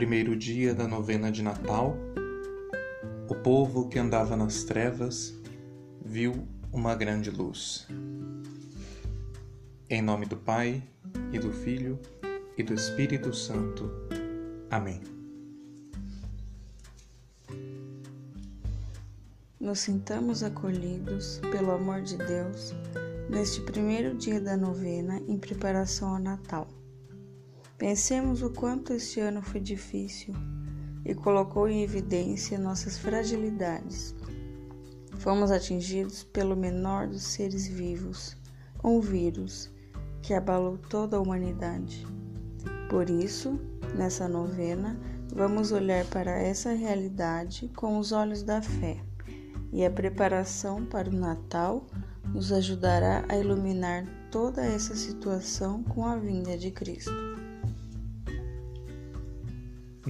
primeiro dia da novena de Natal, o povo que andava nas trevas viu uma grande luz. Em nome do Pai, e do Filho, e do Espírito Santo. Amém. Nos sintamos acolhidos pelo amor de Deus neste primeiro dia da novena em preparação ao Natal. Pensemos o quanto este ano foi difícil e colocou em evidência nossas fragilidades. Fomos atingidos pelo menor dos seres vivos, um vírus que abalou toda a humanidade. Por isso, nessa novena, vamos olhar para essa realidade com os olhos da fé, e a preparação para o Natal nos ajudará a iluminar toda essa situação com a vinda de Cristo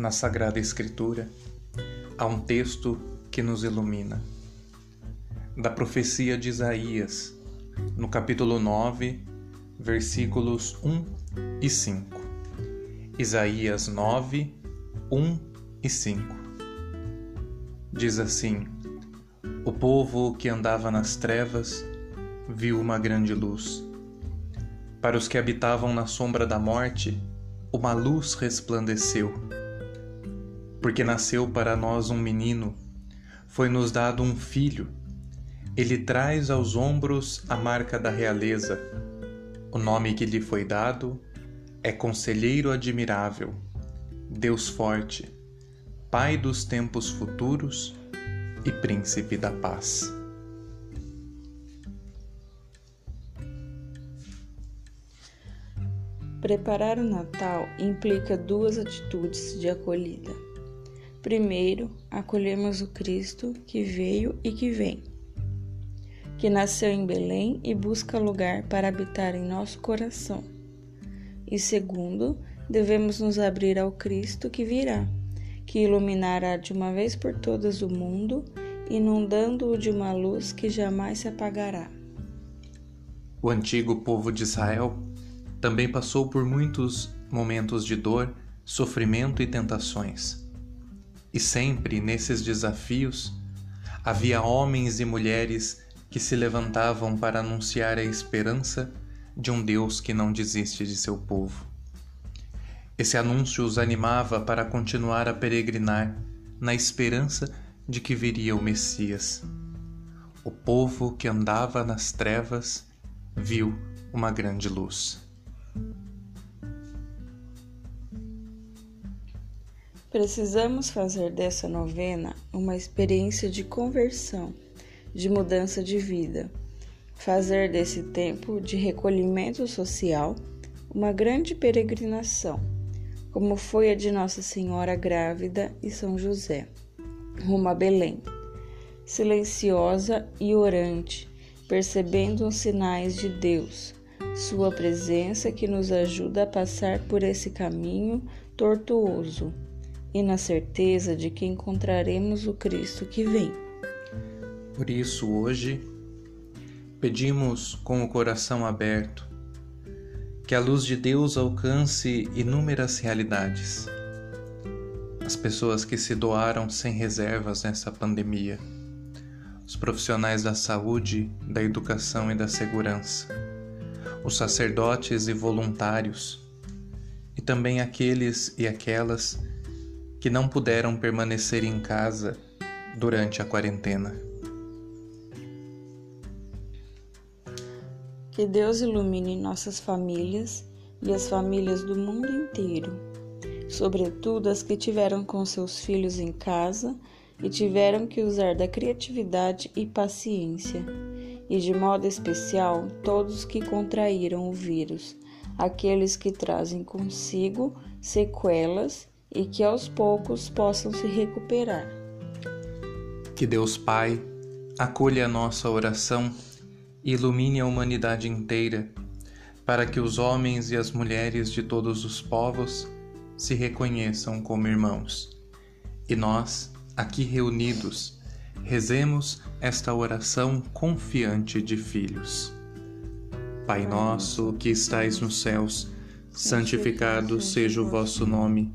na Sagrada Escritura, há um texto que nos ilumina. Da profecia de Isaías, no capítulo 9, versículos 1 e 5. Isaías 9, 1 e 5. Diz assim: O povo que andava nas trevas viu uma grande luz. Para os que habitavam na sombra da morte, uma luz resplandeceu porque nasceu para nós um menino, foi-nos dado um filho. Ele traz aos ombros a marca da realeza. O nome que lhe foi dado é Conselheiro Admirável, Deus Forte, Pai dos tempos futuros e Príncipe da Paz. Preparar o Natal implica duas atitudes de acolhida. Primeiro, acolhemos o Cristo que veio e que vem, que nasceu em Belém e busca lugar para habitar em nosso coração. E segundo, devemos nos abrir ao Cristo que virá, que iluminará de uma vez por todas o mundo, inundando-o de uma luz que jamais se apagará. O antigo povo de Israel também passou por muitos momentos de dor, sofrimento e tentações. E sempre nesses desafios havia homens e mulheres que se levantavam para anunciar a esperança de um Deus que não desiste de seu povo. Esse anúncio os animava para continuar a peregrinar na esperança de que viria o Messias. O povo que andava nas trevas viu uma grande luz. Precisamos fazer dessa novena uma experiência de conversão, de mudança de vida. Fazer desse tempo de recolhimento social uma grande peregrinação, como foi a de Nossa Senhora grávida e São José, rumo a Belém. Silenciosa e orante, percebendo os sinais de Deus, Sua presença que nos ajuda a passar por esse caminho tortuoso e na certeza de que encontraremos o Cristo que vem. Por isso, hoje, pedimos com o coração aberto que a luz de Deus alcance inúmeras realidades. As pessoas que se doaram sem reservas nessa pandemia, os profissionais da saúde, da educação e da segurança, os sacerdotes e voluntários, e também aqueles e aquelas que não puderam permanecer em casa durante a quarentena. Que Deus ilumine nossas famílias e as famílias do mundo inteiro, sobretudo as que tiveram com seus filhos em casa e tiveram que usar da criatividade e paciência, e de modo especial todos que contraíram o vírus, aqueles que trazem consigo sequelas e que aos poucos possam se recuperar. Que Deus Pai acolha a nossa oração e ilumine a humanidade inteira, para que os homens e as mulheres de todos os povos se reconheçam como irmãos. E nós, aqui reunidos, rezemos esta oração confiante de filhos. Pai nosso que estais nos céus, santificado seja o vosso nome.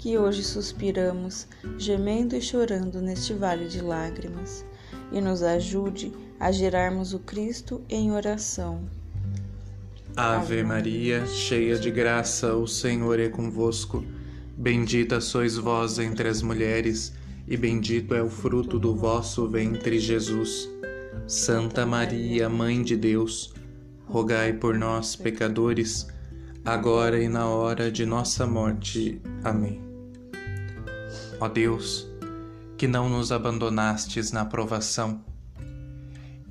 que hoje suspiramos, gemendo e chorando neste vale de lágrimas, e nos ajude a gerarmos o Cristo em oração. Ave Maria, cheia de graça, o Senhor é convosco. Bendita sois vós entre as mulheres, e bendito é o fruto do vosso ventre, Jesus. Santa Maria, Mãe de Deus, rogai por nós, pecadores, agora e na hora de nossa morte. Amém. Ó Deus, que não nos abandonastes na provação,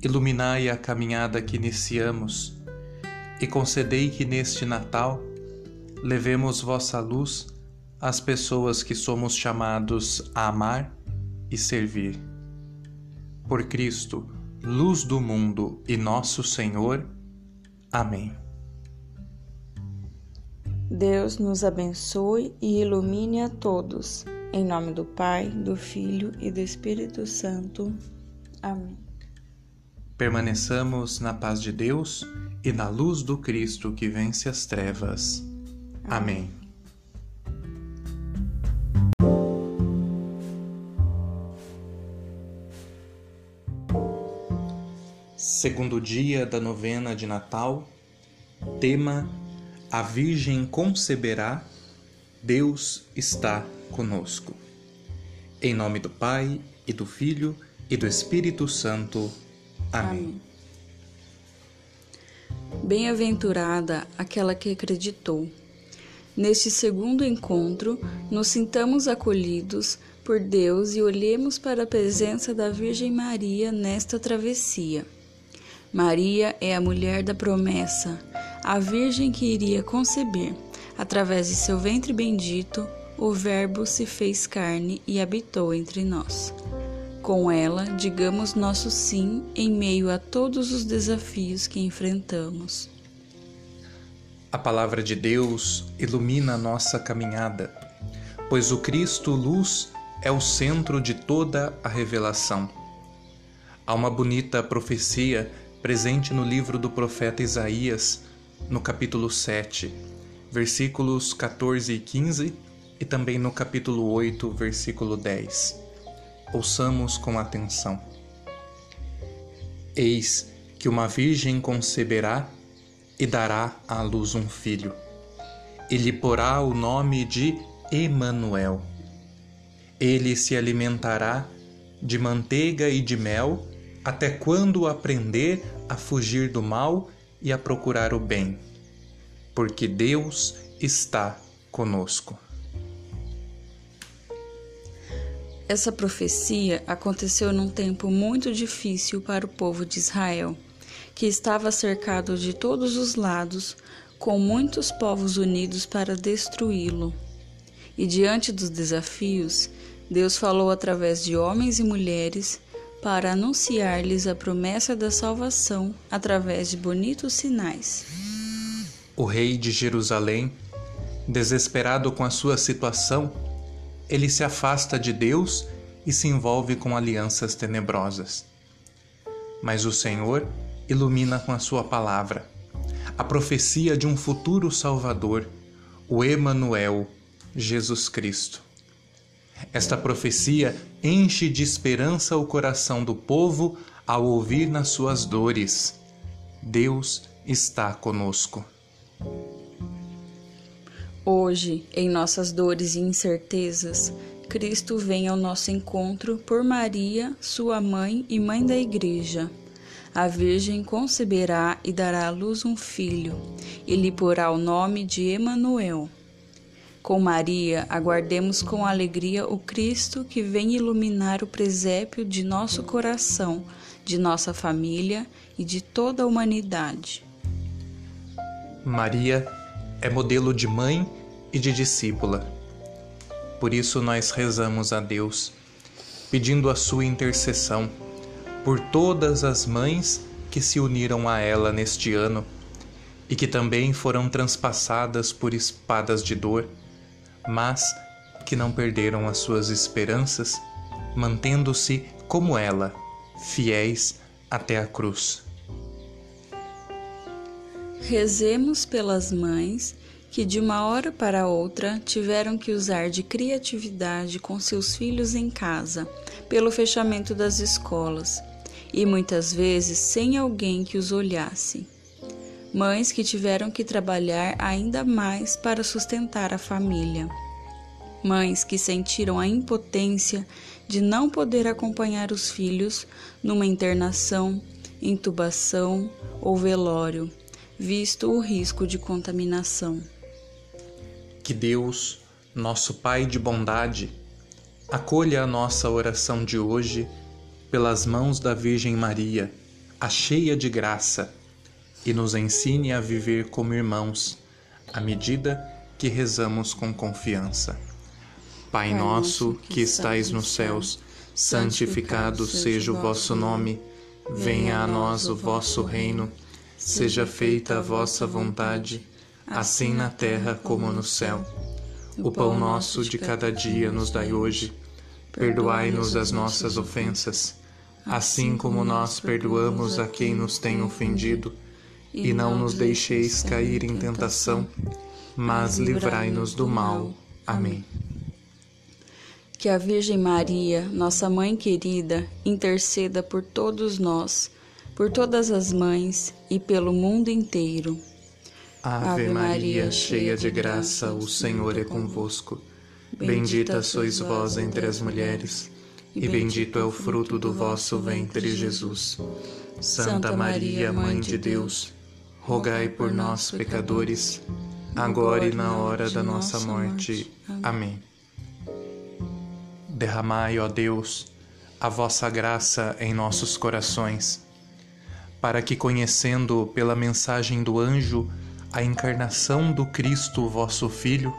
iluminai a caminhada que iniciamos e concedei que neste Natal levemos vossa luz às pessoas que somos chamados a amar e servir. Por Cristo, luz do mundo e nosso Senhor. Amém. Deus nos abençoe e ilumine a todos. Em nome do Pai, do Filho e do Espírito Santo. Amém. Permaneçamos na paz de Deus e na luz do Cristo que vence as trevas. Amém. Segundo dia da novena de Natal, tema A Virgem conceberá, Deus está conosco. Em nome do Pai, e do Filho, e do Espírito Santo. Amém. Bem-aventurada aquela que acreditou. Neste segundo encontro, nos sintamos acolhidos por Deus e olhemos para a presença da Virgem Maria nesta travessia. Maria é a mulher da promessa, a Virgem que iria conceber, através de seu ventre bendito, o Verbo se fez carne e habitou entre nós. Com ela, digamos nosso sim em meio a todos os desafios que enfrentamos. A palavra de Deus ilumina a nossa caminhada, pois o Cristo luz é o centro de toda a revelação. Há uma bonita profecia presente no livro do profeta Isaías, no capítulo 7, versículos 14 e 15 e também no capítulo 8, versículo 10. Ouçamos com atenção. Eis que uma virgem conceberá e dará à luz um filho, e lhe porá o nome de Emanuel. Ele se alimentará de manteiga e de mel até quando aprender a fugir do mal e a procurar o bem, porque Deus está conosco. Essa profecia aconteceu num tempo muito difícil para o povo de Israel, que estava cercado de todos os lados, com muitos povos unidos para destruí-lo. E diante dos desafios, Deus falou através de homens e mulheres para anunciar-lhes a promessa da salvação através de bonitos sinais. O rei de Jerusalém, desesperado com a sua situação, ele se afasta de Deus e se envolve com alianças tenebrosas. Mas o Senhor ilumina com a sua palavra a profecia de um futuro Salvador, o Emanuel, Jesus Cristo. Esta profecia enche de esperança o coração do povo ao ouvir nas suas dores: Deus está conosco. Hoje, em nossas dores e incertezas, Cristo vem ao nosso encontro por Maria, sua mãe e mãe da Igreja. A Virgem conceberá e dará à luz um filho, e lhe porá o nome de Emanuel. Com Maria, aguardemos com alegria o Cristo que vem iluminar o presépio de nosso coração, de nossa família e de toda a humanidade. Maria é modelo de mãe e de discípula. Por isso nós rezamos a Deus, pedindo a sua intercessão por todas as mães que se uniram a ela neste ano e que também foram transpassadas por espadas de dor, mas que não perderam as suas esperanças, mantendo-se como ela, fiéis até a cruz. Rezemos pelas mães que de uma hora para outra tiveram que usar de criatividade com seus filhos em casa, pelo fechamento das escolas, e muitas vezes sem alguém que os olhasse. Mães que tiveram que trabalhar ainda mais para sustentar a família. Mães que sentiram a impotência de não poder acompanhar os filhos numa internação, intubação ou velório, visto o risco de contaminação. Que Deus, nosso Pai de bondade, acolha a nossa oração de hoje pelas mãos da Virgem Maria, a cheia de graça, e nos ensine a viver como irmãos, à medida que rezamos com confiança. Pai nosso que estais nos céus, santificado seja o vosso nome, venha a nós o vosso reino, seja feita a vossa vontade assim na terra como no céu. O pão nosso de cada dia nos dai hoje. Perdoai-nos as nossas ofensas, assim como nós perdoamos a quem nos tem ofendido. E não nos deixeis cair em tentação, mas livrai-nos do mal. Amém. Que a Virgem Maria, nossa mãe querida, interceda por todos nós, por todas as mães e pelo mundo inteiro. Ave Maria, cheia de graça, o Senhor é convosco. Bendita sois vós entre as mulheres, e bendito é o fruto do vosso ventre, Jesus. Santa Maria, Mãe de Deus, rogai por nós, pecadores, agora e na hora da nossa morte. Amém. Derramai, ó Deus, a vossa graça em nossos corações, para que, conhecendo pela mensagem do anjo, a encarnação do Cristo, vosso Filho,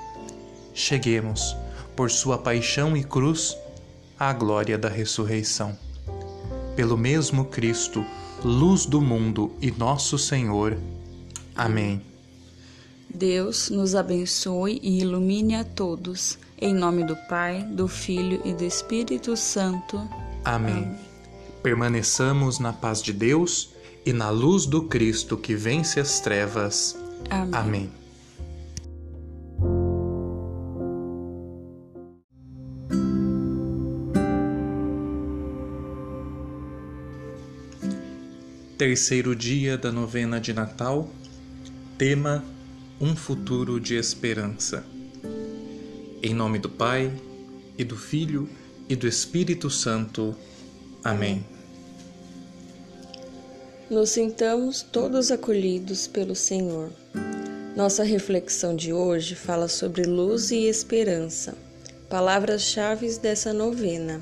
cheguemos, por sua paixão e cruz, à glória da ressurreição. Pelo mesmo Cristo, luz do mundo e nosso Senhor. Amém. Deus nos abençoe e ilumine a todos. Em nome do Pai, do Filho e do Espírito Santo. Amém. Amém. Permaneçamos na paz de Deus e na luz do Cristo que vence as trevas. Amém. Amém. Terceiro dia da novena de Natal, tema Um futuro de esperança. Em nome do Pai, e do Filho, e do Espírito Santo. Amém. Nos sintamos todos acolhidos pelo Senhor. Nossa reflexão de hoje fala sobre luz e esperança, palavras-chave dessa novena.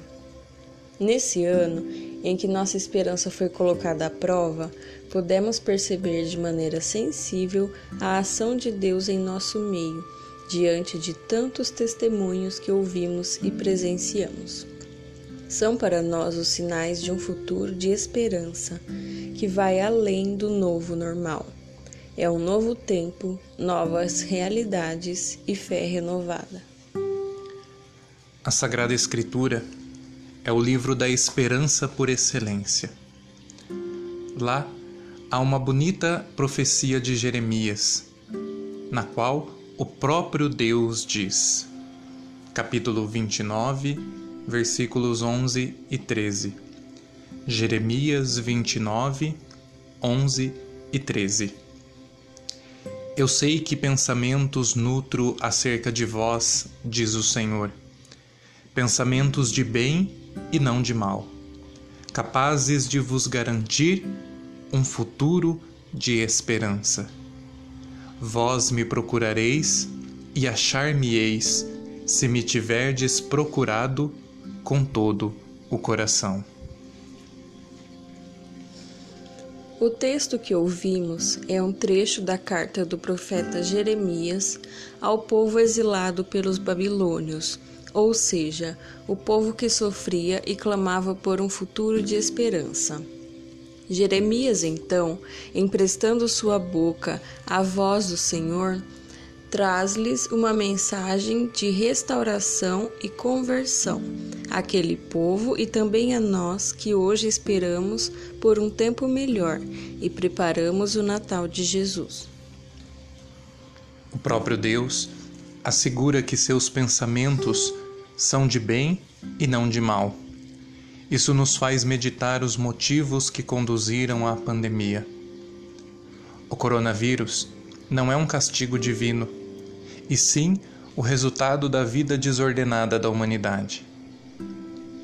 Nesse ano em que nossa esperança foi colocada à prova, pudemos perceber de maneira sensível a ação de Deus em nosso meio, diante de tantos testemunhos que ouvimos e presenciamos. São para nós os sinais de um futuro de esperança que vai além do novo normal. É um novo tempo, novas realidades e fé renovada. A Sagrada Escritura é o livro da esperança por excelência. Lá há uma bonita profecia de Jeremias, na qual o próprio Deus diz, capítulo 29, versículos 11 e 13 Jeremias 29, 11 e 13. Eu sei que pensamentos nutro acerca de vós, diz o Senhor, pensamentos de bem e não de mal, capazes de vos garantir um futuro de esperança. Vós me procurareis e achar-me-eis se me tiverdes procurado com todo o coração. O texto que ouvimos é um trecho da carta do profeta Jeremias ao povo exilado pelos babilônios, ou seja, o povo que sofria e clamava por um futuro de esperança. Jeremias, então, emprestando sua boca à voz do Senhor, traz-lhes uma mensagem de restauração e conversão àquele povo e também a nós que hoje esperamos por um tempo melhor e preparamos o Natal de Jesus. O próprio Deus assegura que seus pensamentos são de bem e não de mal. Isso nos faz meditar os motivos que conduziram à pandemia. O coronavírus não é um castigo divino, e sim o resultado da vida desordenada da humanidade.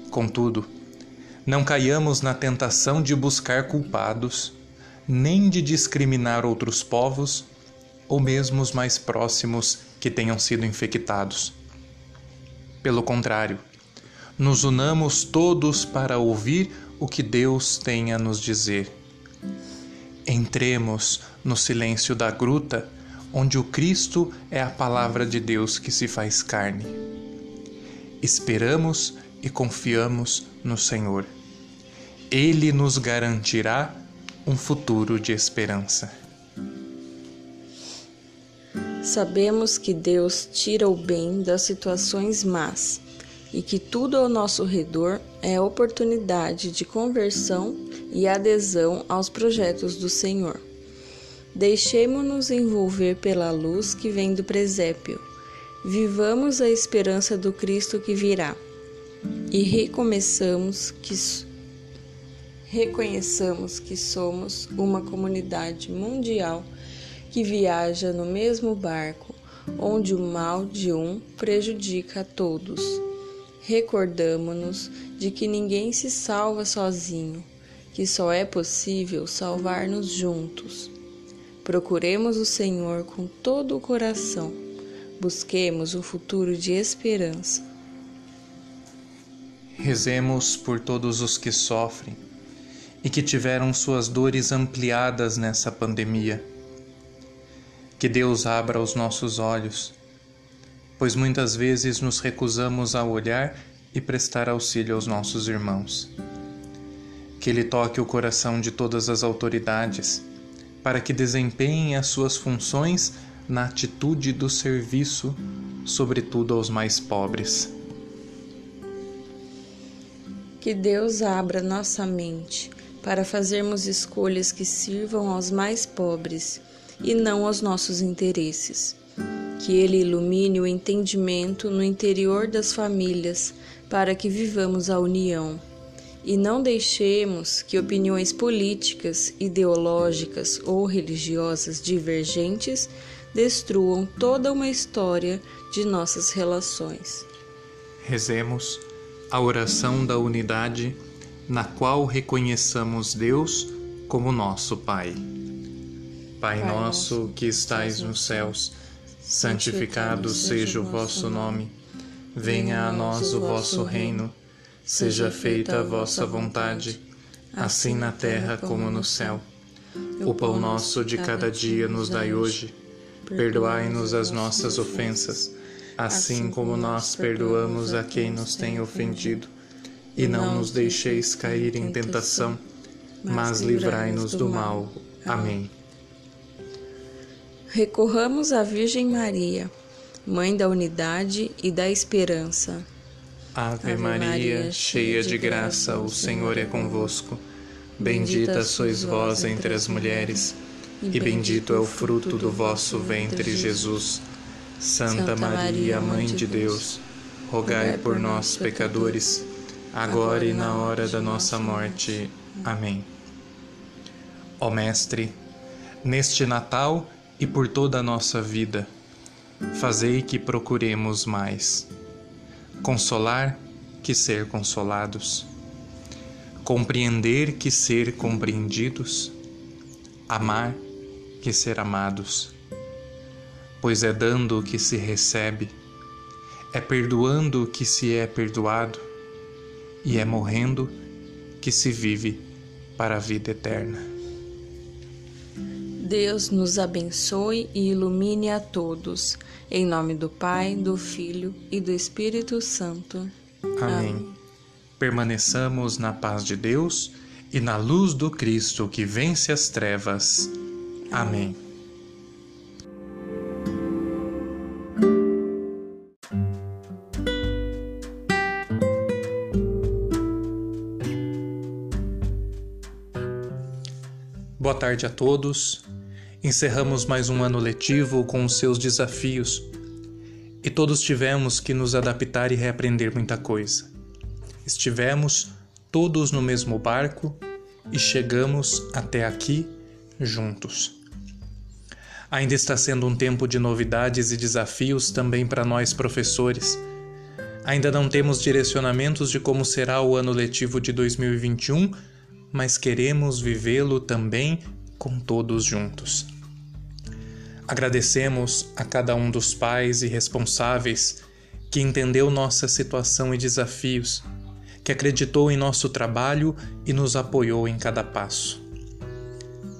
Contudo, não caiamos na tentação de buscar culpados, nem de discriminar outros povos ou mesmo os mais próximos que tenham sido infectados. Pelo contrário, nos unamos todos para ouvir o que Deus tem a nos dizer. Entremos no silêncio da gruta, onde o Cristo é a palavra de Deus que se faz carne. Esperamos e confiamos no Senhor. Ele nos garantirá um futuro de esperança. Sabemos que Deus tira o bem das situações más e que tudo ao nosso redor é oportunidade de conversão e adesão aos projetos do Senhor. Deixemo-nos envolver pela luz que vem do presépio. Vivamos a esperança do Cristo que virá. E recomeçamos que reconheçamos que somos uma comunidade mundial que viaja no mesmo barco, onde o mal de um prejudica a todos recordamo-nos de que ninguém se salva sozinho, que só é possível salvar-nos juntos. Procuremos o Senhor com todo o coração, busquemos um futuro de esperança. Rezemos por todos os que sofrem e que tiveram suas dores ampliadas nessa pandemia. Que Deus abra os nossos olhos pois muitas vezes nos recusamos a olhar e prestar auxílio aos nossos irmãos. Que Ele toque o coração de todas as autoridades, para que desempenhem as suas funções na atitude do serviço, sobretudo aos mais pobres. Que Deus abra nossa mente para fazermos escolhas que sirvam aos mais pobres e não aos nossos interesses que Ele ilumine o entendimento no interior das famílias para que vivamos a união. E não deixemos que opiniões políticas, ideológicas ou religiosas divergentes destruam toda uma história de nossas relações. Rezemos a oração da unidade, na qual reconheçamos Deus como nosso Pai. Pai, nosso que estais nos céus, santificado seja o vosso nome. Venha a nós o vosso reino. Seja feita a vossa vontade, assim na terra como no céu. O pão nosso de cada dia nos dai hoje. Perdoai-nos as nossas ofensas, assim como nós perdoamos a quem nos tem ofendido. E não nos deixeis cair em tentação, mas livrai-nos do mal. Amém. Recorramos à Virgem Maria, Mãe da Unidade e da Esperança. Ave, Maria, Maria, cheia de graça, o Senhor é convosco. Bendita sois vós entre as mulheres, e bendito é o fruto do vosso ventre, Jesus. Santa Maria, Mãe de Deus, rogai por nós, pecadores, agora e na hora da nossa morte. Amém. Ó Mestre, neste Natal, e por toda a nossa vida, fazei que procuremos mais consolar que ser consolados, compreender que ser compreendidos, amar que ser amados. Pois é dando que se recebe, é perdoando que se é perdoado, e é morrendo que se vive para a vida eterna. Deus nos abençoe e ilumine a todos. Em nome do Pai, do Filho e do Espírito Santo. Amém. Amém. Permaneçamos na paz de Deus e na luz do Cristo que vence as trevas. Amém. Boa tarde a todos. Encerramos mais um ano letivo com os seus desafios e todos tivemos que nos adaptar e reaprender muita coisa. Estivemos todos no mesmo barco e chegamos até aqui juntos. Ainda está sendo um tempo de novidades e desafios também para nós professores. Ainda não temos direcionamentos de como será o ano letivo de 2021 mas queremos vivê-lo também com todos juntos. Agradecemos a cada um dos pais e responsáveis que entendeu nossa situação e desafios, que acreditou em nosso trabalho e nos apoiou em cada passo.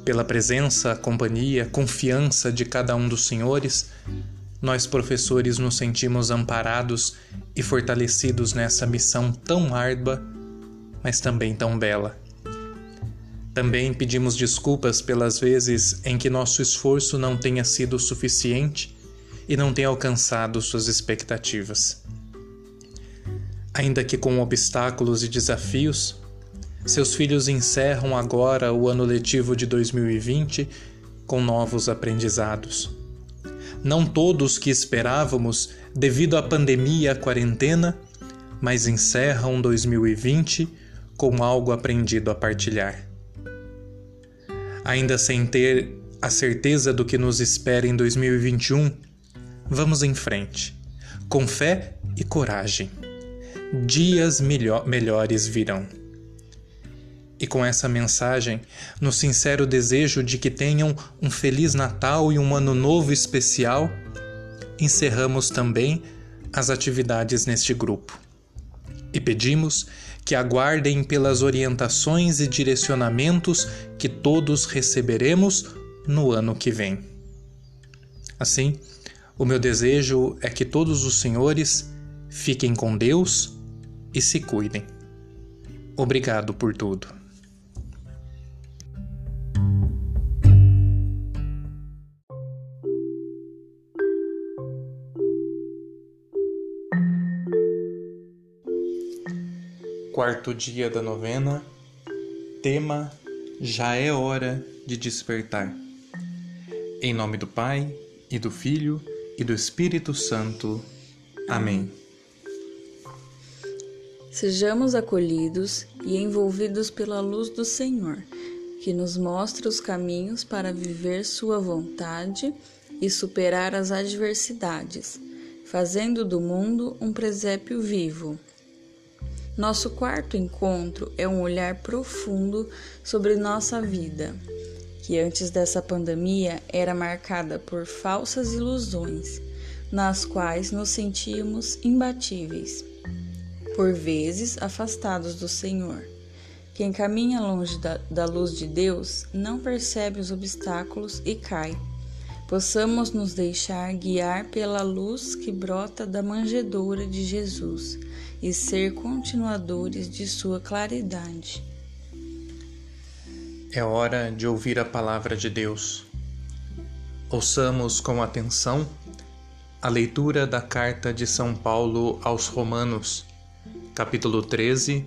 Pela presença, companhia, confiança de cada um dos senhores, nós professores nos sentimos amparados e fortalecidos nessa missão tão árdua, mas também tão bela. Também pedimos desculpas pelas vezes em que nosso esforço não tenha sido suficiente e não tenha alcançado suas expectativas. Ainda que com obstáculos e desafios, seus filhos encerram agora o ano letivo de 2020 com novos aprendizados. Não todos que esperávamos devido à pandemia e à quarentena, mas encerram 2020 com algo aprendido a partilhar ainda sem ter a certeza do que nos espera em 2021, vamos em frente, com fé e coragem. Dias melhores virão. E com essa mensagem, no sincero desejo de que tenham um Feliz Natal e um Ano Novo especial, encerramos também as atividades neste grupo. E pedimos que aguardem pelas orientações e direcionamentos que todos receberemos no ano que vem. Assim, o meu desejo é que todos os senhores fiquem com Deus e se cuidem. Obrigado por tudo. Quarto dia da novena. Tema: Já é hora de despertar. Em nome do Pai, e do Filho, e do Espírito Santo. Amém. Sejamos acolhidos e envolvidos pela luz do Senhor, que nos mostra os caminhos para viver Sua vontade e superar as adversidades, fazendo do mundo um presépio vivo nosso quarto encontro é um olhar profundo sobre nossa vida, que antes dessa pandemia era marcada por falsas ilusões, nas quais nos sentíamos imbatíveis, por vezes afastados do Senhor. Quem caminha longe da, da luz de Deus não percebe os obstáculos e cai possamos nos deixar guiar pela luz que brota da manjedoura de Jesus e ser continuadores de sua claridade. É hora de ouvir a palavra de Deus. Ouçamos com atenção a leitura da carta de São Paulo aos Romanos, capítulo 13,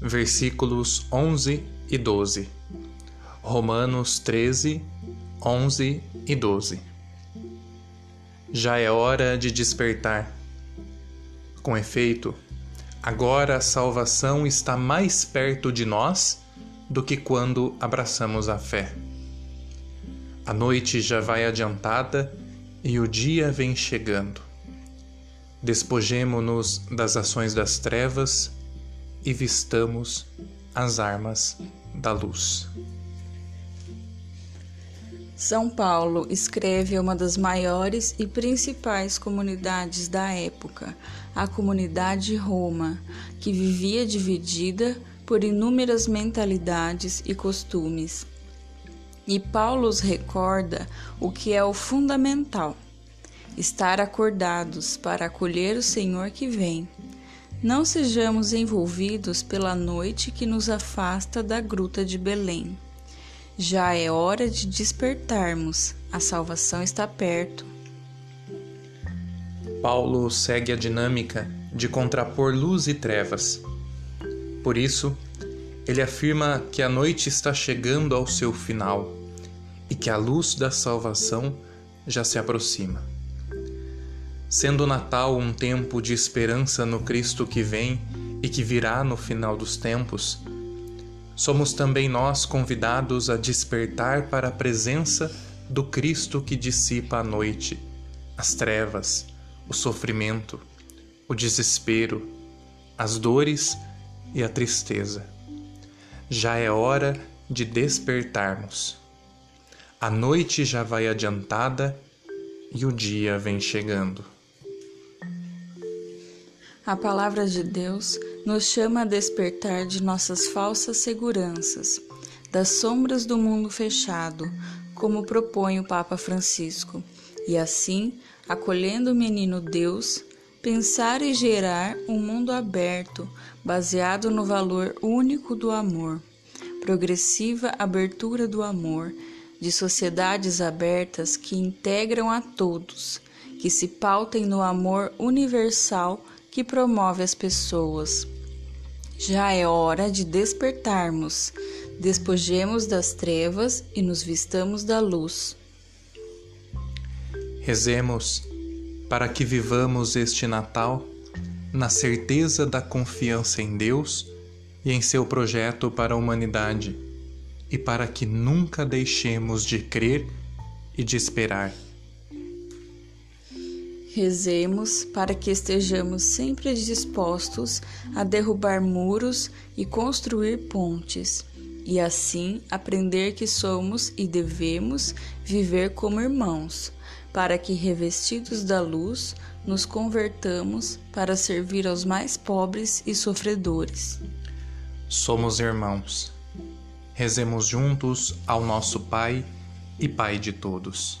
versículos 11 e 12. Romanos 13, 11 e 12. Já é hora de despertar. Com efeito, agora a salvação está mais perto de nós do que quando abraçamos a fé. A noite já vai adiantada e o dia vem chegando. Despojemo-nos das ações das trevas e vistamos as armas da luz. São Paulo escreve uma das maiores e principais comunidades da época, a comunidade Roma, que vivia dividida por inúmeras mentalidades e costumes. E Paulo os recorda o que é o fundamental: estar acordados para acolher o Senhor que vem. Não sejamos envolvidos pela noite que nos afasta da gruta de Belém. Já é hora de despertarmos, a salvação está perto. Paulo segue a dinâmica de contrapor luz e trevas. Por isso, ele afirma que a noite está chegando ao seu final e que a luz da salvação já se aproxima. Sendo o Natal um tempo de esperança no Cristo que vem e que virá no final dos tempos, somos também nós convidados a despertar para a presença do Cristo que dissipa a noite, as trevas, o sofrimento, o desespero, as dores e a tristeza. Já é hora de despertarmos. A noite já vai adiantada e o dia vem chegando. A palavra de Deus nos chama a despertar de nossas falsas seguranças, das sombras do mundo fechado, como propõe o Papa Francisco, e assim, acolhendo o menino Deus, pensar e gerar um mundo aberto, baseado no valor único do amor, progressiva abertura do amor, de sociedades abertas que integram a todos, que se pautem no amor universal que promove as pessoas. Já é hora de despertarmos, despojemos das trevas e nos vistamos da luz. Rezemos para que vivamos este Natal na certeza da confiança em Deus e em seu projeto para a humanidade, e para que nunca deixemos de crer e de esperar. Rezemos para que estejamos sempre dispostos a derrubar muros e construir pontes, e assim aprender que somos e devemos viver como irmãos, para que, revestidos da luz, nos convertamos para servir aos mais pobres e sofredores. Somos irmãos. Rezemos juntos ao nosso Pai e Pai de todos.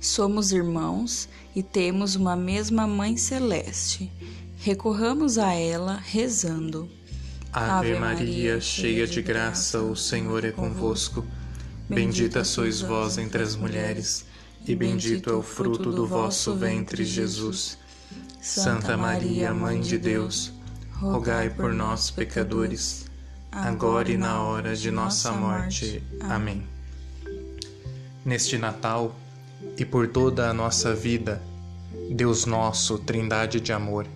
Somos irmãos e temos uma mesma Mãe Celeste. Recorramos a ela rezando. Ave Maria, cheia de graça, o Senhor é convosco. Bendita sois vós entre as mulheres, e bendito é o fruto do vosso ventre, Jesus. Santa Maria, Mãe de Deus, rogai por nós, pecadores, agora e na hora de nossa morte. Amém. Neste Natal, e por toda a nossa vida, Deus nosso, Trindade de amor,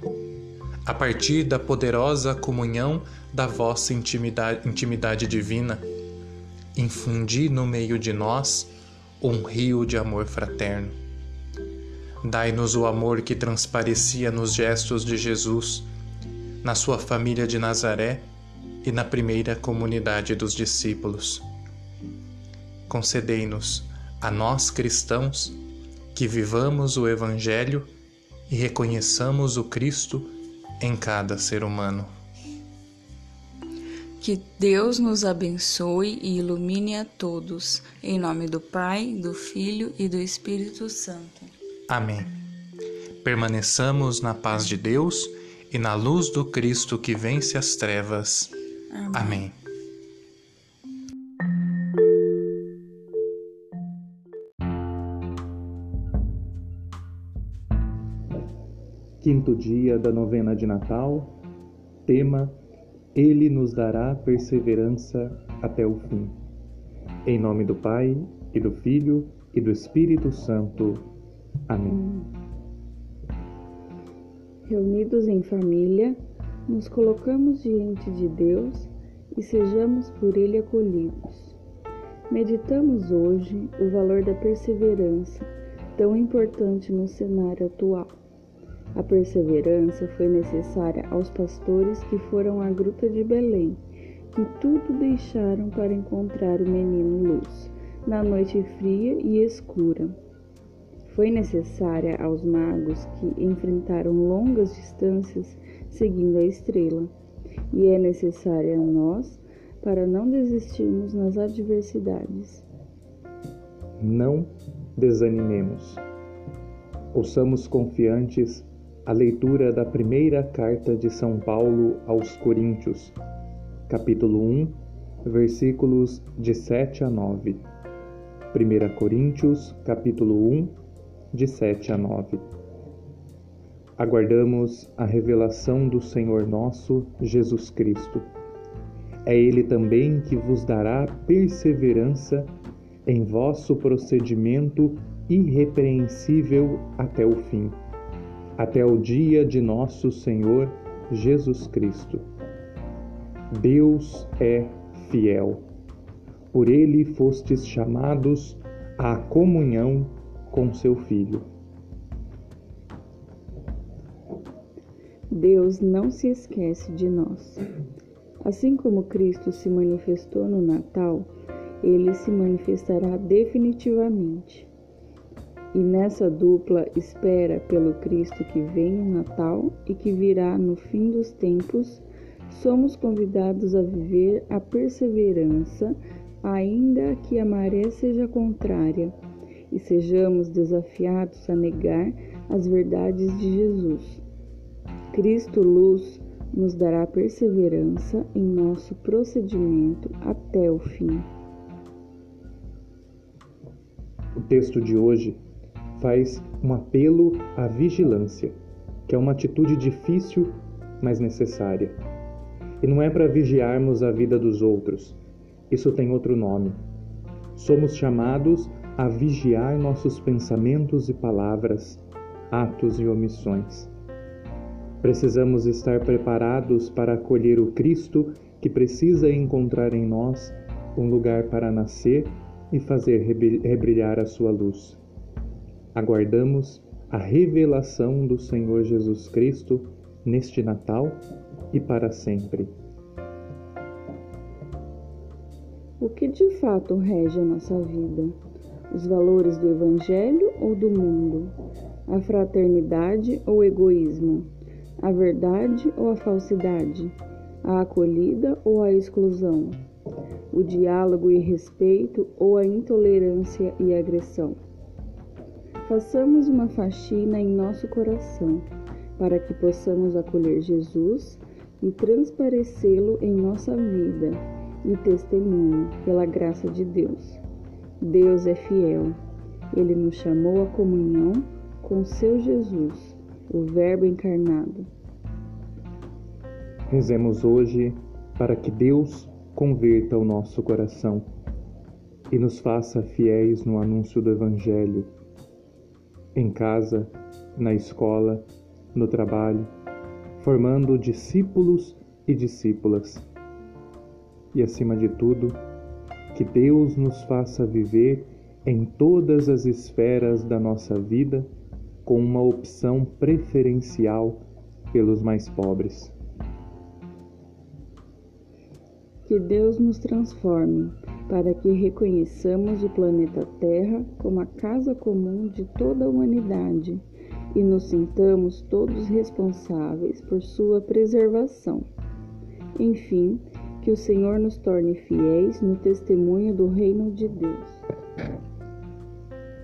a partir da poderosa comunhão da vossa intimidade, intimidade divina, infundi no meio de nós um rio de amor fraterno. Dai-nos o amor que transparecia nos gestos de Jesus, na sua família de Nazaré e na primeira comunidade dos discípulos. Concedei-nos a nós cristãos que vivamos o Evangelho e reconheçamos o Cristo em cada ser humano. Que Deus nos abençoe e ilumine a todos, em nome do Pai, do Filho e do Espírito Santo. Amém. Permaneçamos na paz de Deus e na luz do Cristo que vence as trevas. Amém. Amém. Quinto dia da novena de Natal, tema Ele nos dará perseverança até o fim. Em nome do Pai, e do Filho, e do Espírito Santo. Amém. Reunidos em família, nos colocamos diante de Deus e sejamos por Ele acolhidos. Meditamos hoje o valor da perseverança, tão importante no cenário atual. A perseverança foi necessária aos pastores que foram à gruta de Belém, que tudo deixaram para encontrar o menino Luz, na noite fria e escura. Foi necessária aos magos que enfrentaram longas distâncias seguindo a estrela, e é necessária a nós para não desistirmos nas adversidades. Não desanimemos. Ouçamos confiantes a leitura da primeira carta de São Paulo aos Coríntios, capítulo 1, versículos de 7 a 9. 1 Coríntios, capítulo 1, de 7 a 9. Aguardamos a revelação do Senhor nosso Jesus Cristo. É Ele também que vos dará perseverança em vosso procedimento irrepreensível até o fim até o dia de nosso Senhor Jesus Cristo. Deus é fiel. Por ele fostes chamados à comunhão com seu Filho. Deus não se esquece de nós. Assim como Cristo se manifestou no Natal, ele se manifestará definitivamente. E nessa dupla espera pelo Cristo que vem no Natal e que virá no fim dos tempos, somos convidados a viver a perseverança, ainda que a maré seja contrária, e sejamos desafiados a negar as verdades de Jesus. Cristo Luz nos dará perseverança em nosso procedimento até o fim. O texto de hoje faz um apelo à vigilância, que é uma atitude difícil, mas necessária. E não é para vigiarmos a vida dos outros, isso tem outro nome. Somos chamados a vigiar nossos pensamentos e palavras, atos e omissões. Precisamos estar preparados para acolher o Cristo que precisa encontrar em nós um lugar para nascer e fazer rebrilhar a sua luz aguardamos a revelação do Senhor Jesus Cristo neste Natal e para sempre. O que de fato rege a nossa vida? Os valores do Evangelho ou do mundo? A fraternidade ou o egoísmo? A verdade ou a falsidade? A acolhida ou a exclusão? O diálogo e respeito ou a intolerância e agressão? Façamos uma faxina em nosso coração, para que possamos acolher Jesus e transparecê-lo em nossa vida e testemunho pela graça de Deus. Deus é fiel. Ele nos chamou à comunhão com seu Jesus, o Verbo encarnado. Rezemos hoje para que Deus converta o nosso coração e nos faça fiéis no anúncio do Evangelho em casa, na escola, no trabalho, formando discípulos e discípulas. E acima de tudo, que Deus nos faça viver em todas as esferas da nossa vida com uma opção preferencial pelos mais pobres. Que Deus nos transforme para que reconheçamos o planeta Terra como a casa comum de toda a humanidade e nos sintamos todos responsáveis por sua preservação. Enfim, que o Senhor nos torne fiéis no testemunho do reino de Deus.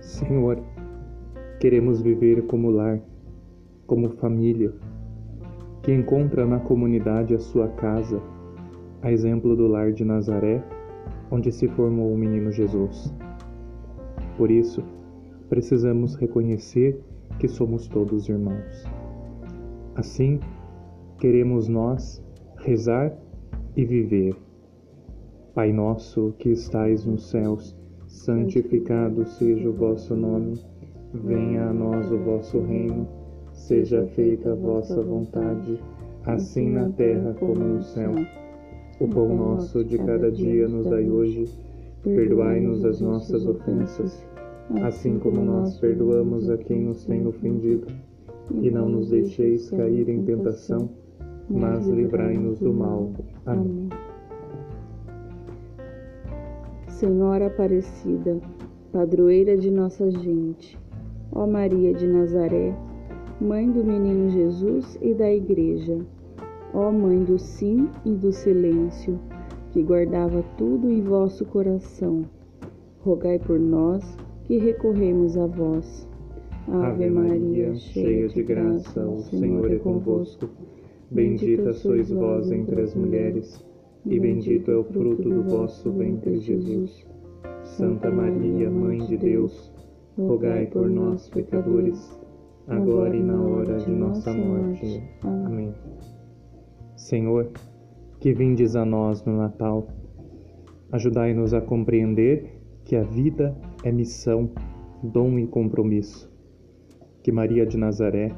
Senhor, queremos viver como lar, como família, que encontra na comunidade a sua casa a exemplo do lar de Nazaré, onde se formou o menino Jesus. Por isso, precisamos reconhecer que somos todos irmãos. Assim, queremos nós rezar e viver. Pai nosso que estais nos céus, santificado seja o vosso nome, venha a nós o vosso reino, seja feita a vossa vontade, assim na terra como no céu. O pão nosso de cada dia nos dai hoje. perdoai-nos as nossas ofensas, assim como nós perdoamos a quem nos tem ofendido. E não nos deixeis cair em tentação, mas livrai-nos do mal. Amém. Senhora Aparecida, padroeira de nossa gente, ó Maria de Nazaré, Mãe do menino Jesus e da Igreja, ó Mãe do sim e do silêncio, que guardava tudo em vosso coração, rogai por nós que recorremos a vós. Ave Maria, cheia de graça, o Senhor é convosco. Bendita sois vós entre as mulheres, e bendito é o fruto do vosso ventre, Jesus. Santa Maria, Mãe de Deus, rogai por nós, pecadores, agora e na hora de nossa morte. Amém. Senhor, que vindes a nós no Natal, ajudai-nos a compreender que a vida é missão, dom e compromisso. Que Maria de Nazaré,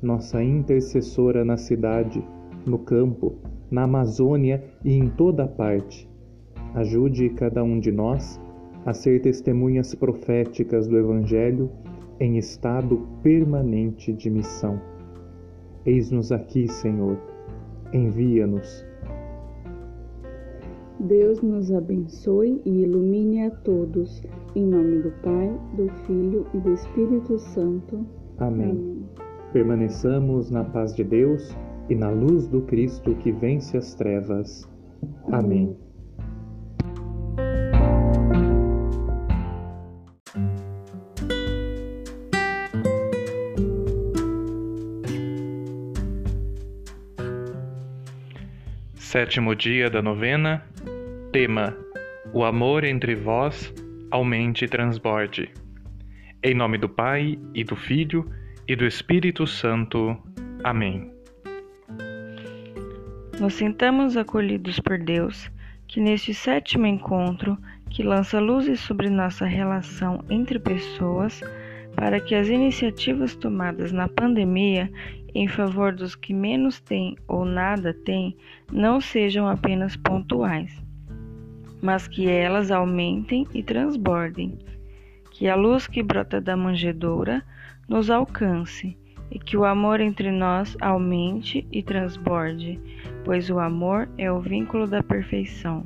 nossa intercessora na cidade, no campo, na Amazônia e em toda parte, ajude cada um de nós a ser testemunhas proféticas do Evangelho em estado permanente de missão. Eis-nos aqui, Senhor, envia-nos. Deus nos abençoe e ilumine a todos, em nome do Pai, do Filho e do Espírito Santo. Amém. Amém. Permaneçamos na paz de Deus e na luz do Cristo que vence as trevas. Amém. Sétimo dia da novena. Tema: O amor entre vós aumente e transborde. Em nome do Pai e do Filho e do Espírito Santo. Amém. Nos sentamos acolhidos por Deus, que neste sétimo encontro, que lança luzes sobre nossa relação entre pessoas, para que as iniciativas tomadas na pandemia em favor dos que menos têm ou nada têm não sejam apenas pontuais, mas que elas aumentem e transbordem, que a luz que brota da manjedoura nos alcance e que o amor entre nós aumente e transborde, pois o amor é o vínculo da perfeição.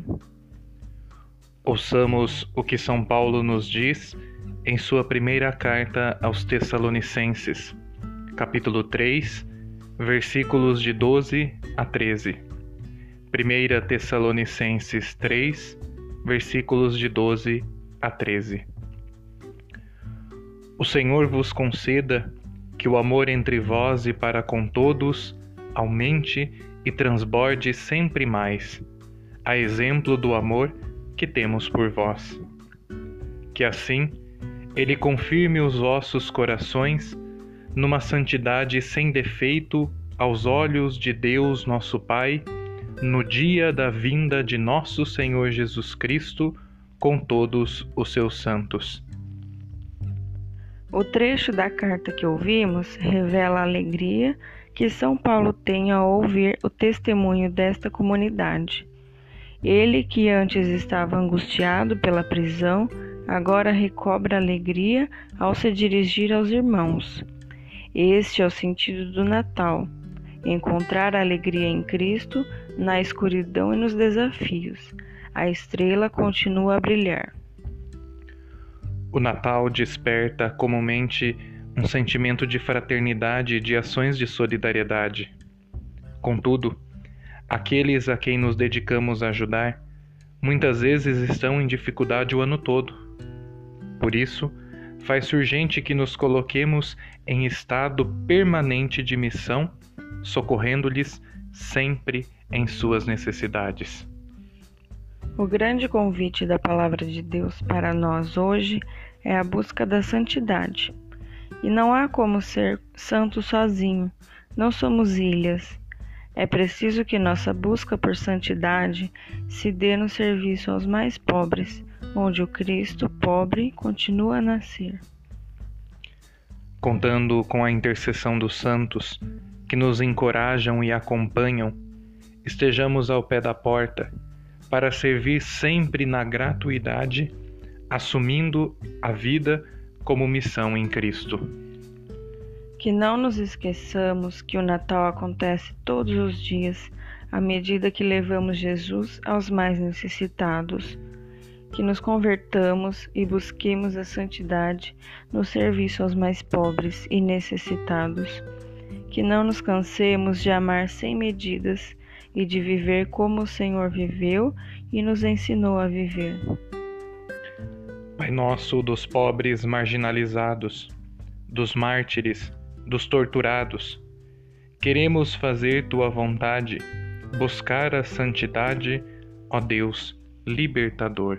Ouçamos o que São Paulo nos diz em sua primeira carta aos Tessalonicenses, capítulo 3, versículos de 12 a 13. 1 Tessalonicenses 3, versículos de 12 a 13. O Senhor vos conceda que o amor entre vós e para com todos aumente e transborde sempre mais, a exemplo do amor que temos por vós. Que assim ele confirme os vossos corações numa santidade sem defeito aos olhos de Deus nosso Pai, no dia da vinda de nosso Senhor Jesus Cristo com todos os seus santos. O trecho da carta que ouvimos revela a alegria que São Paulo tem ao ouvir o testemunho desta comunidade. Ele, que antes estava angustiado pela prisão, agora recobra alegria ao se dirigir aos irmãos. Este é o sentido do Natal: encontrar a alegria em Cristo na escuridão e nos desafios. A estrela continua a brilhar. O Natal desperta comumente um sentimento de fraternidade e de ações de solidariedade. Contudo, aqueles a quem nos dedicamos a ajudar muitas vezes estão em dificuldade o ano todo. Por isso, faz-se urgente que nos coloquemos em estado permanente de missão, socorrendo-lhes sempre em suas necessidades. O grande convite da Palavra de Deus para nós hoje é a busca da santidade. E não há como ser santo sozinho, não somos ilhas. É preciso que nossa busca por santidade se dê no serviço aos mais pobres, onde o Cristo pobre continua a nascer. Contando com a intercessão dos santos, que nos encorajam e acompanham, estejamos ao pé da porta para servir sempre na gratuidade, assumindo a vida como missão em Cristo. Que não nos esqueçamos que o Natal acontece todos os dias, à medida que levamos Jesus aos mais necessitados. Que nos convertamos e busquemos a santidade no serviço aos mais pobres e necessitados. Que não nos cansemos de amar sem medidas e de viver como o Senhor viveu e nos ensinou a viver. Pai nosso dos pobres marginalizados, dos mártires, dos torturados, queremos fazer tua vontade, buscar a santidade, ó Deus, libertador.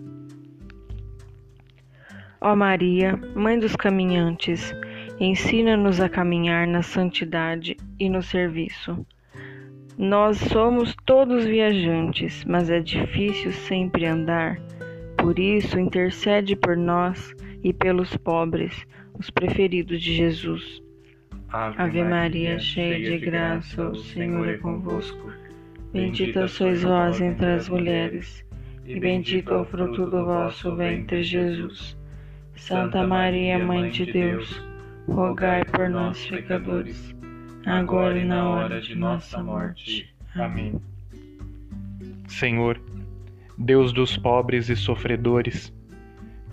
Ó Maria, Mãe dos caminhantes, ensina-nos a caminhar na santidade e no serviço. Nós somos todos viajantes, mas é difícil sempre andar. Por isso, intercede por nós e pelos pobres, os preferidos de Jesus. Ave, Ave Maria, cheia de graça, o Senhor é convosco. Bendita sois vós entre as mulheres, e bendito é o fruto do vosso ventre, Jesus. Santa Maria, Mãe de Deus, rogai por nós, pecadores agora e na hora de nossa morte. Amém. Senhor, Deus dos pobres e sofredores,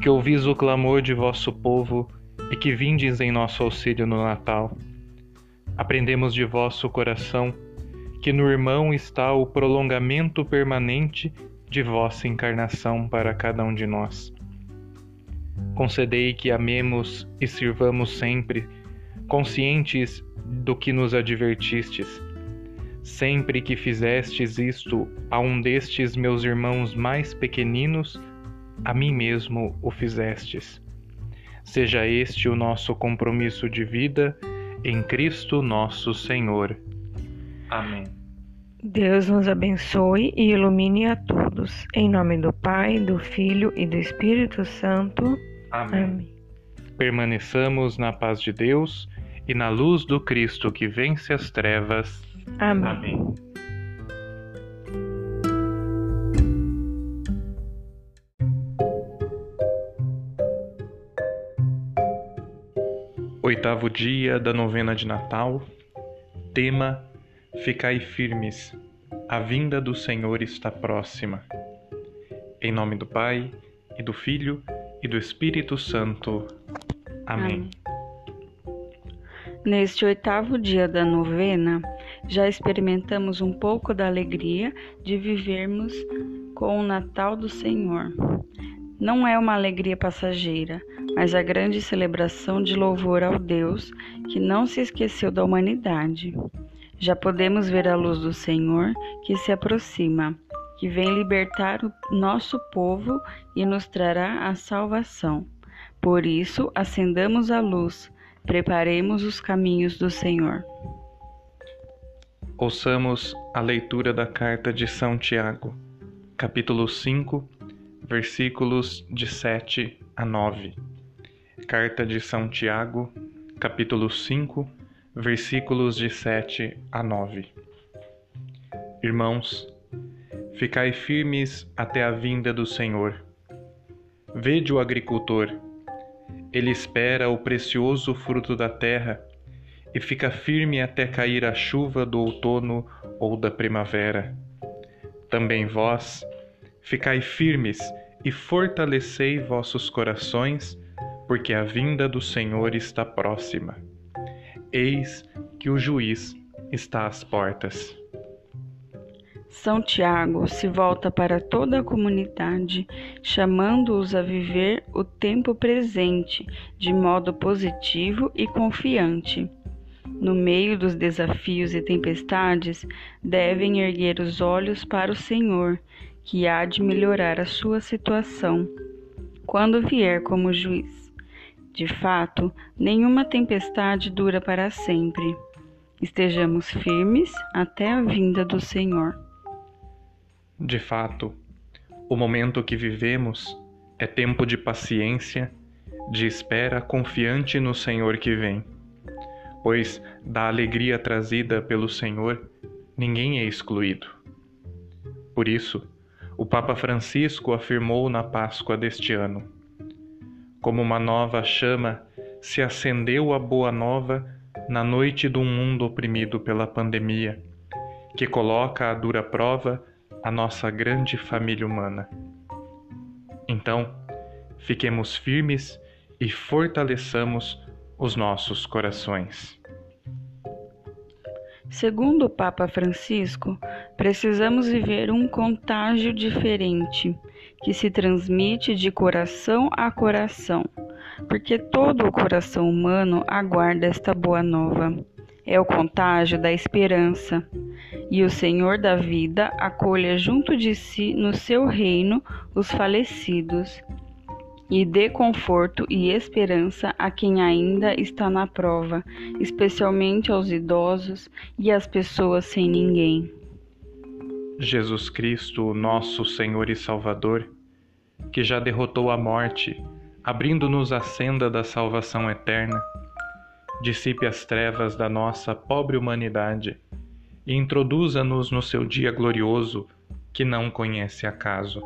que ouvis o clamor de vosso povo e que vindes em nosso auxílio no Natal. Aprendemos de vosso coração que no irmão está o prolongamento permanente de vossa encarnação para cada um de nós. Concedei que amemos e sirvamos sempre, conscientes do que nos advertistes. Sempre que fizestes isto a um destes meus irmãos mais pequeninos, a mim mesmo o fizestes. Seja este o nosso compromisso de vida em Cristo nosso Senhor. Amém. Deus nos abençoe e ilumine a todos. Em nome do Pai, do Filho e do Espírito Santo. Amém. Amém. Permaneçamos na paz de Deus e na luz do Cristo que vence as trevas. Amém. Amém. Oitavo dia da novena de Natal. Tema: Ficai firmes. A vinda do Senhor está próxima. Em nome do Pai, e do Filho, e do Espírito Santo. Amém. Amém. Neste oitavo dia da novena, já experimentamos um pouco da alegria de vivermos com o Natal do Senhor. Não é uma alegria passageira, mas a grande celebração de louvor ao Deus que não se esqueceu da humanidade. Já podemos ver a luz do Senhor que se aproxima, que vem libertar o nosso povo e nos trará a salvação. Por isso, acendamos a luz Preparemos os caminhos do Senhor. Ouçamos a leitura da carta de São Tiago, capítulo 5, versículos de 7 a 9. Carta de São Tiago, capítulo 5, versículos de 7 a 9. Irmãos, ficai firmes até a vinda do Senhor. Vede o agricultor ele espera o precioso fruto da terra e fica firme até cair a chuva do outono ou da primavera. Também vós, ficai firmes e fortalecei vossos corações, porque a vinda do Senhor está próxima. Eis que o juiz está às portas. São Tiago se volta para toda a comunidade, chamando-os a viver o tempo presente de modo positivo e confiante. No meio dos desafios e tempestades, devem erguer os olhos para o Senhor, que há de melhorar a sua situação quando vier como juiz. De fato, nenhuma tempestade dura para sempre. Estejamos firmes até a vinda do Senhor. De fato, o momento que vivemos é tempo de paciência, de espera confiante no Senhor que vem. Pois da alegria trazida pelo Senhor, ninguém é excluído. Por isso, o Papa Francisco afirmou na Páscoa deste ano: Como uma nova chama se acendeu a boa nova na noite de um mundo oprimido pela pandemia, que coloca à dura prova a nossa grande família humana. Então, fiquemos firmes e fortaleçamos os nossos corações. Segundo o Papa Francisco, precisamos viver um contágio diferente, que se transmite de coração a coração, porque todo o coração humano aguarda esta boa nova. É o contágio da esperança, e o Senhor da vida acolha junto de si no seu reino os falecidos e dê conforto e esperança a quem ainda está na prova, especialmente aos idosos e às pessoas sem ninguém. Jesus Cristo, nosso Senhor e Salvador, que já derrotou a morte, abrindo-nos a senda da salvação eterna, dissipe as trevas da nossa pobre humanidade e introduza-nos no seu dia glorioso que não conhece acaso.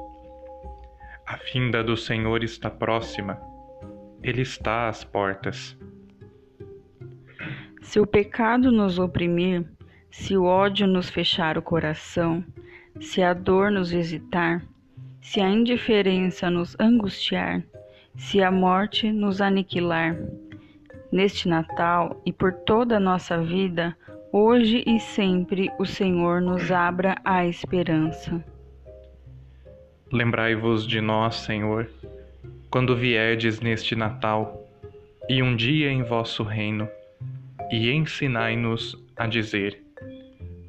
A vinda do Senhor está próxima. Ele está às portas. Se o pecado nos oprimir, se o ódio nos fechar o coração, se a dor nos visitar, se a indiferença nos angustiar, se a morte nos aniquilar, neste Natal e por toda a nossa vida, hoje e sempre o Senhor nos abra a esperança. Lembrai-vos de nós, Senhor, quando vierdes neste Natal e um dia em vosso reino, e ensinai-nos a dizer: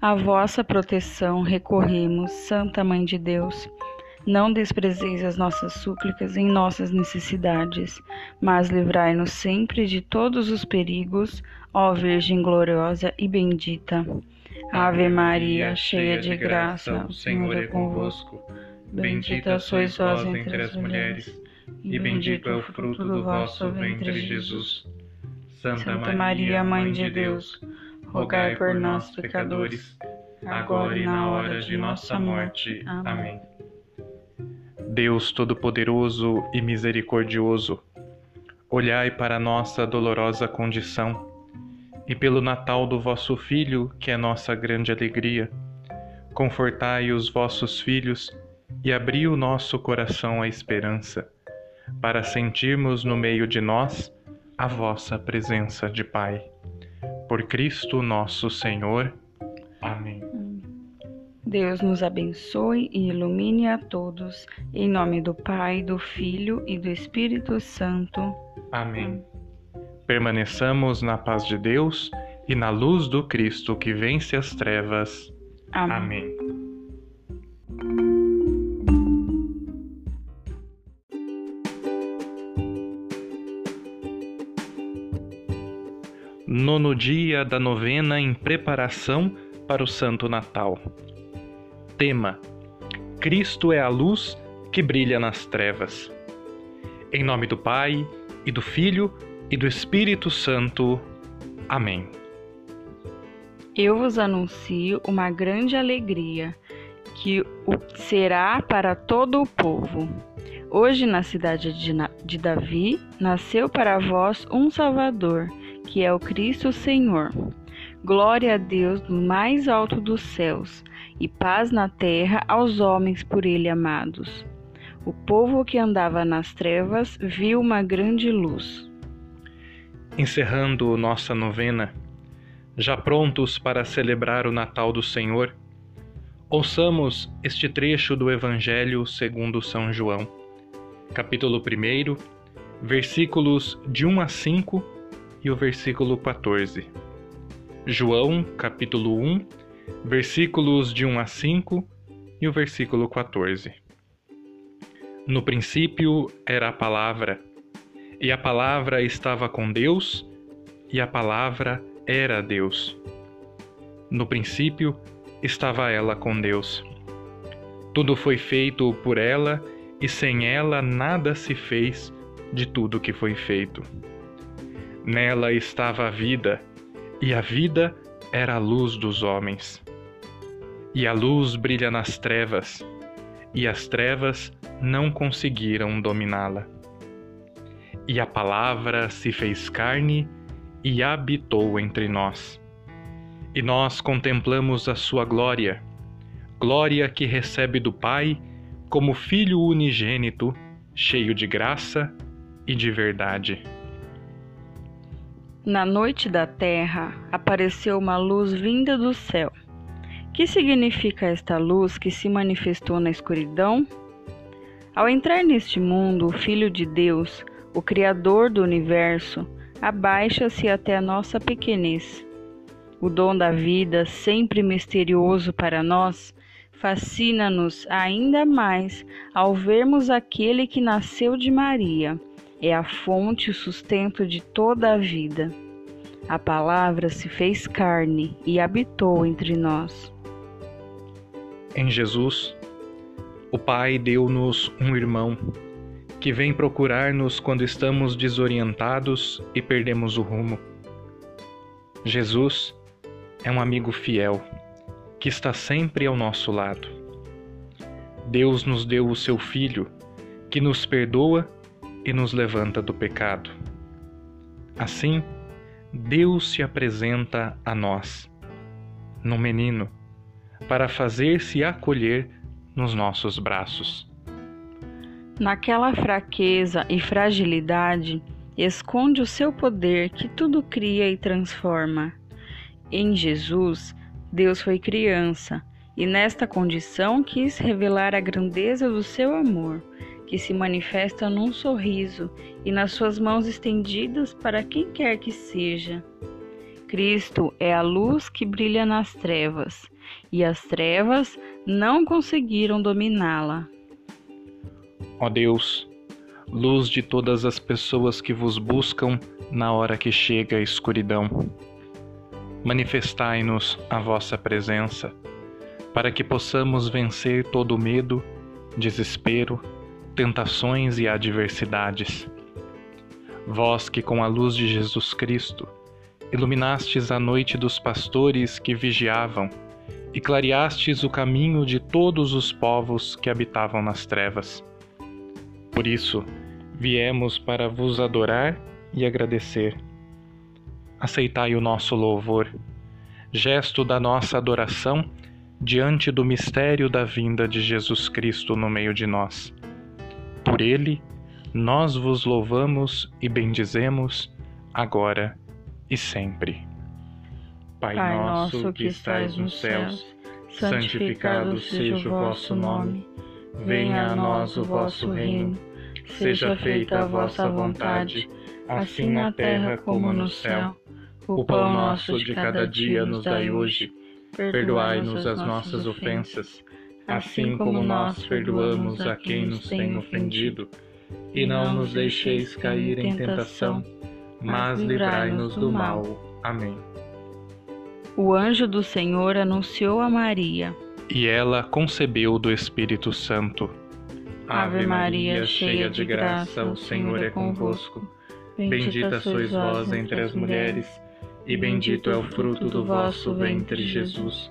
A vossa proteção recorremos, Santa Mãe de Deus. Não desprezeis as nossas súplicas em nossas necessidades, mas livrai-nos sempre de todos os perigos, ó Virgem gloriosa e bendita. Ave Maria, cheia de graça, o Senhor é convosco. Bendita sois vós entre as mulheres, e bendito é o fruto do vosso ventre, Jesus. Santa Maria, Mãe de Deus, rogai por nós, pecadores, agora e na hora de nossa morte. Amém. Deus Todo-Poderoso e Misericordioso, olhai para nossa dolorosa condição e pelo Natal do vosso Filho, que é nossa grande alegria. Confortai os vossos filhos e abri o nosso coração à esperança, para sentirmos no meio de nós a vossa presença de Pai. Por Cristo nosso Senhor. Amém. Deus nos abençoe e ilumine a todos, em nome do Pai, do Filho e do Espírito Santo. Amém. Permaneçamos na paz de Deus e na luz do Cristo que vence as trevas. Amém. Amém. Nono dia da novena em preparação para o Santo Natal. Tema: Cristo é a luz que brilha nas trevas. Em nome do Pai, e do Filho, e do Espírito Santo. Amém. Eu vos anuncio uma grande alegria, que será para todo o povo. Hoje, na cidade de Davi, nasceu para vós um Salvador, que é o Cristo Senhor. Glória a Deus no mais alto dos céus e paz na terra aos homens por ele amados. O povo que andava nas trevas viu uma grande luz. Encerrando nossa novena, já prontos para celebrar o Natal do Senhor, ouçamos este trecho do Evangelho segundo São João, capítulo 1, versículos de 1 a 5 e o versículo 14. João, capítulo 1, versículos de 1 a 5 e o versículo 14. No princípio era a palavra, e a palavra estava com Deus, e a palavra era Deus. No princípio estava ela com Deus. Tudo foi feito por ela, e sem ela nada se fez de tudo que foi feito. Nela estava a vida, e a vida era a luz dos homens. E a luz brilha nas trevas, e as trevas não conseguiram dominá-la. E a palavra se fez carne e habitou entre nós. E nós contemplamos a sua glória, glória que recebe do Pai como Filho unigênito, cheio de graça e de verdade. Na noite da terra apareceu uma luz vinda do céu. Que significa esta luz que se manifestou na escuridão? Ao entrar neste mundo, o Filho de Deus, o Criador do universo, abaixa-se até a nossa pequenez. O dom da vida, sempre misterioso para nós, fascina-nos ainda mais ao vermos aquele que nasceu de Maria. É a fonte e o sustento de toda a vida. A palavra se fez carne e habitou entre nós. Em Jesus, o Pai deu-nos um irmão que vem procurar-nos quando estamos desorientados e perdemos o rumo. Jesus é um amigo fiel que está sempre ao nosso lado. Deus nos deu o seu Filho, que nos perdoa e nos levanta do pecado. Assim, Deus se apresenta a nós, no menino, para fazer-se acolher nos nossos braços. Naquela fraqueza e fragilidade, esconde o seu poder que tudo cria e transforma. Em Jesus, Deus foi criança e nesta condição quis revelar a grandeza do seu amor, que se manifesta num sorriso e nas suas mãos estendidas para quem quer que seja. Cristo é a luz que brilha nas trevas, e as trevas não conseguiram dominá-la. Ó Deus, luz de todas as pessoas que vos buscam na hora que chega a escuridão, manifestai-nos a vossa presença, para que possamos vencer todo medo, desespero, tentações e adversidades. Vós que com a luz de Jesus Cristo iluminastes a noite dos pastores que vigiavam, e clareastes o caminho de todos os povos que habitavam nas trevas. Por isso, viemos para vos adorar e agradecer. Aceitai o nosso louvor, gesto da nossa adoração diante do mistério da vinda de Jesus Cristo no meio de nós. Por ele, nós vos louvamos e bendizemos agora e sempre. Pai nosso que estais nos céus, santificado seja o vosso nome. Venha a nós o vosso reino. Seja feita a vossa vontade, assim na terra como no céu. O pão nosso de cada dia nos dai hoje. Perdoai-nos as nossas ofensas, assim como nós perdoamos a quem nos tem ofendido. E não nos deixeis cair em tentação, mas livrai-nos do mal. Amém o anjo do Senhor anunciou a Maria. E ela concebeu do Espírito Santo. Ave Maria, cheia de graça, o Senhor é convosco. Bendita sois vós entre as mulheres, e bendito é o fruto do vosso ventre, Jesus.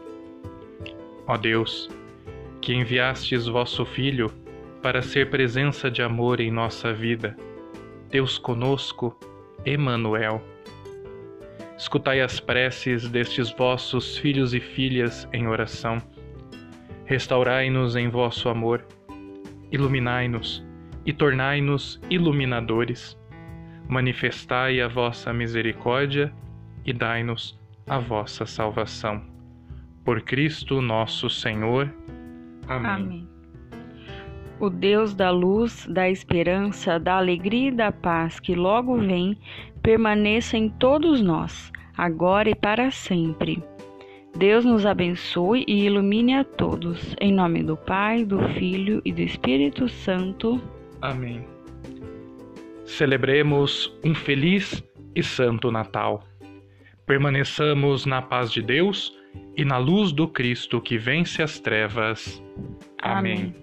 Ó Deus, que enviastes vosso Filho para ser presença de amor em nossa vida, Deus conosco, Emanuel escutai as preces destes vossos filhos e filhas em oração. Restaurai-nos em vosso amor, iluminai-nos e tornai-nos iluminadores. Manifestai a vossa misericórdia e dai-nos a vossa salvação. Por Cristo nosso Senhor. Amém. Amém. O Deus da luz, da esperança, da alegria e da paz que logo vem, permaneça em todos nós, agora e para sempre. Deus nos abençoe e ilumine a todos. Em nome do Pai, do Filho e do Espírito Santo. Amém. Celebremos um feliz e santo Natal. Permaneçamos na paz de Deus e na luz do Cristo que vence as trevas. Amém. Amém.